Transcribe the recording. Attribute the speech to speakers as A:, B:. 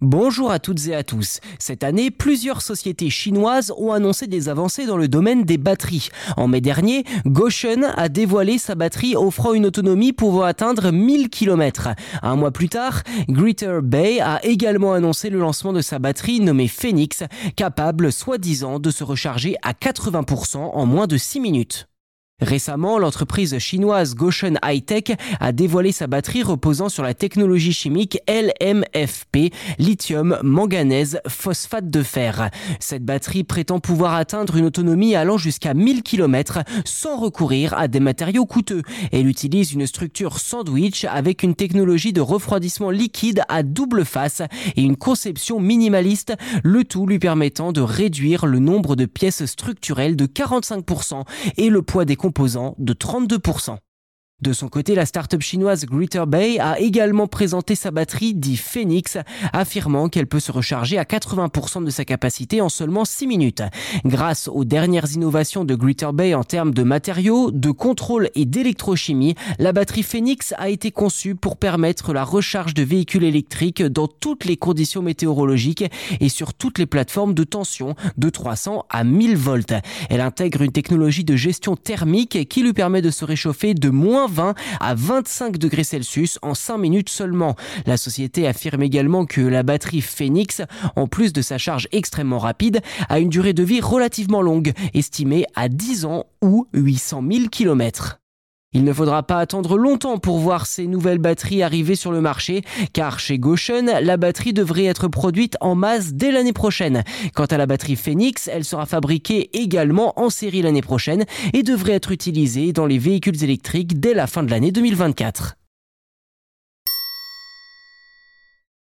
A: Bonjour à toutes et à tous. Cette année, plusieurs sociétés chinoises ont annoncé des avancées dans le domaine des batteries. En mai dernier, Goshen a dévoilé sa batterie offrant une autonomie pouvant atteindre 1000 km. Un mois plus tard, Greater Bay a également annoncé le lancement de sa batterie nommée Phoenix, capable soi-disant de se recharger à 80% en moins de 6 minutes. Récemment, l'entreprise chinoise Goshen High-Tech a dévoilé sa batterie reposant sur la technologie chimique LMFP, lithium, manganèse, phosphate de fer. Cette batterie prétend pouvoir atteindre une autonomie allant jusqu'à 1000 km sans recourir à des matériaux coûteux. Elle utilise une structure sandwich avec une technologie de refroidissement liquide à double face et une conception minimaliste, le tout lui permettant de réduire le nombre de pièces structurelles de 45% et le poids des de 32%. De son côté, la start-up chinoise Greater Bay a également présenté sa batterie dit Phoenix, affirmant qu'elle peut se recharger à 80% de sa capacité en seulement 6 minutes. Grâce aux dernières innovations de Greater Bay en termes de matériaux, de contrôle et d'électrochimie, la batterie Phoenix a été conçue pour permettre la recharge de véhicules électriques dans toutes les conditions météorologiques et sur toutes les plateformes de tension de 300 à 1000 volts. Elle intègre une technologie de gestion thermique qui lui permet de se réchauffer de moins 20 à 25 degrés Celsius en 5 minutes seulement. La société affirme également que la batterie Phoenix, en plus de sa charge extrêmement rapide, a une durée de vie relativement longue, estimée à 10 ans ou 800 000 km. Il ne faudra pas attendre longtemps pour voir ces nouvelles batteries arriver sur le marché, car chez Goshen, la batterie devrait être produite en masse dès l'année prochaine. Quant à la batterie Phoenix, elle sera fabriquée également en série l'année prochaine et devrait être utilisée dans les véhicules électriques dès la fin de l'année 2024.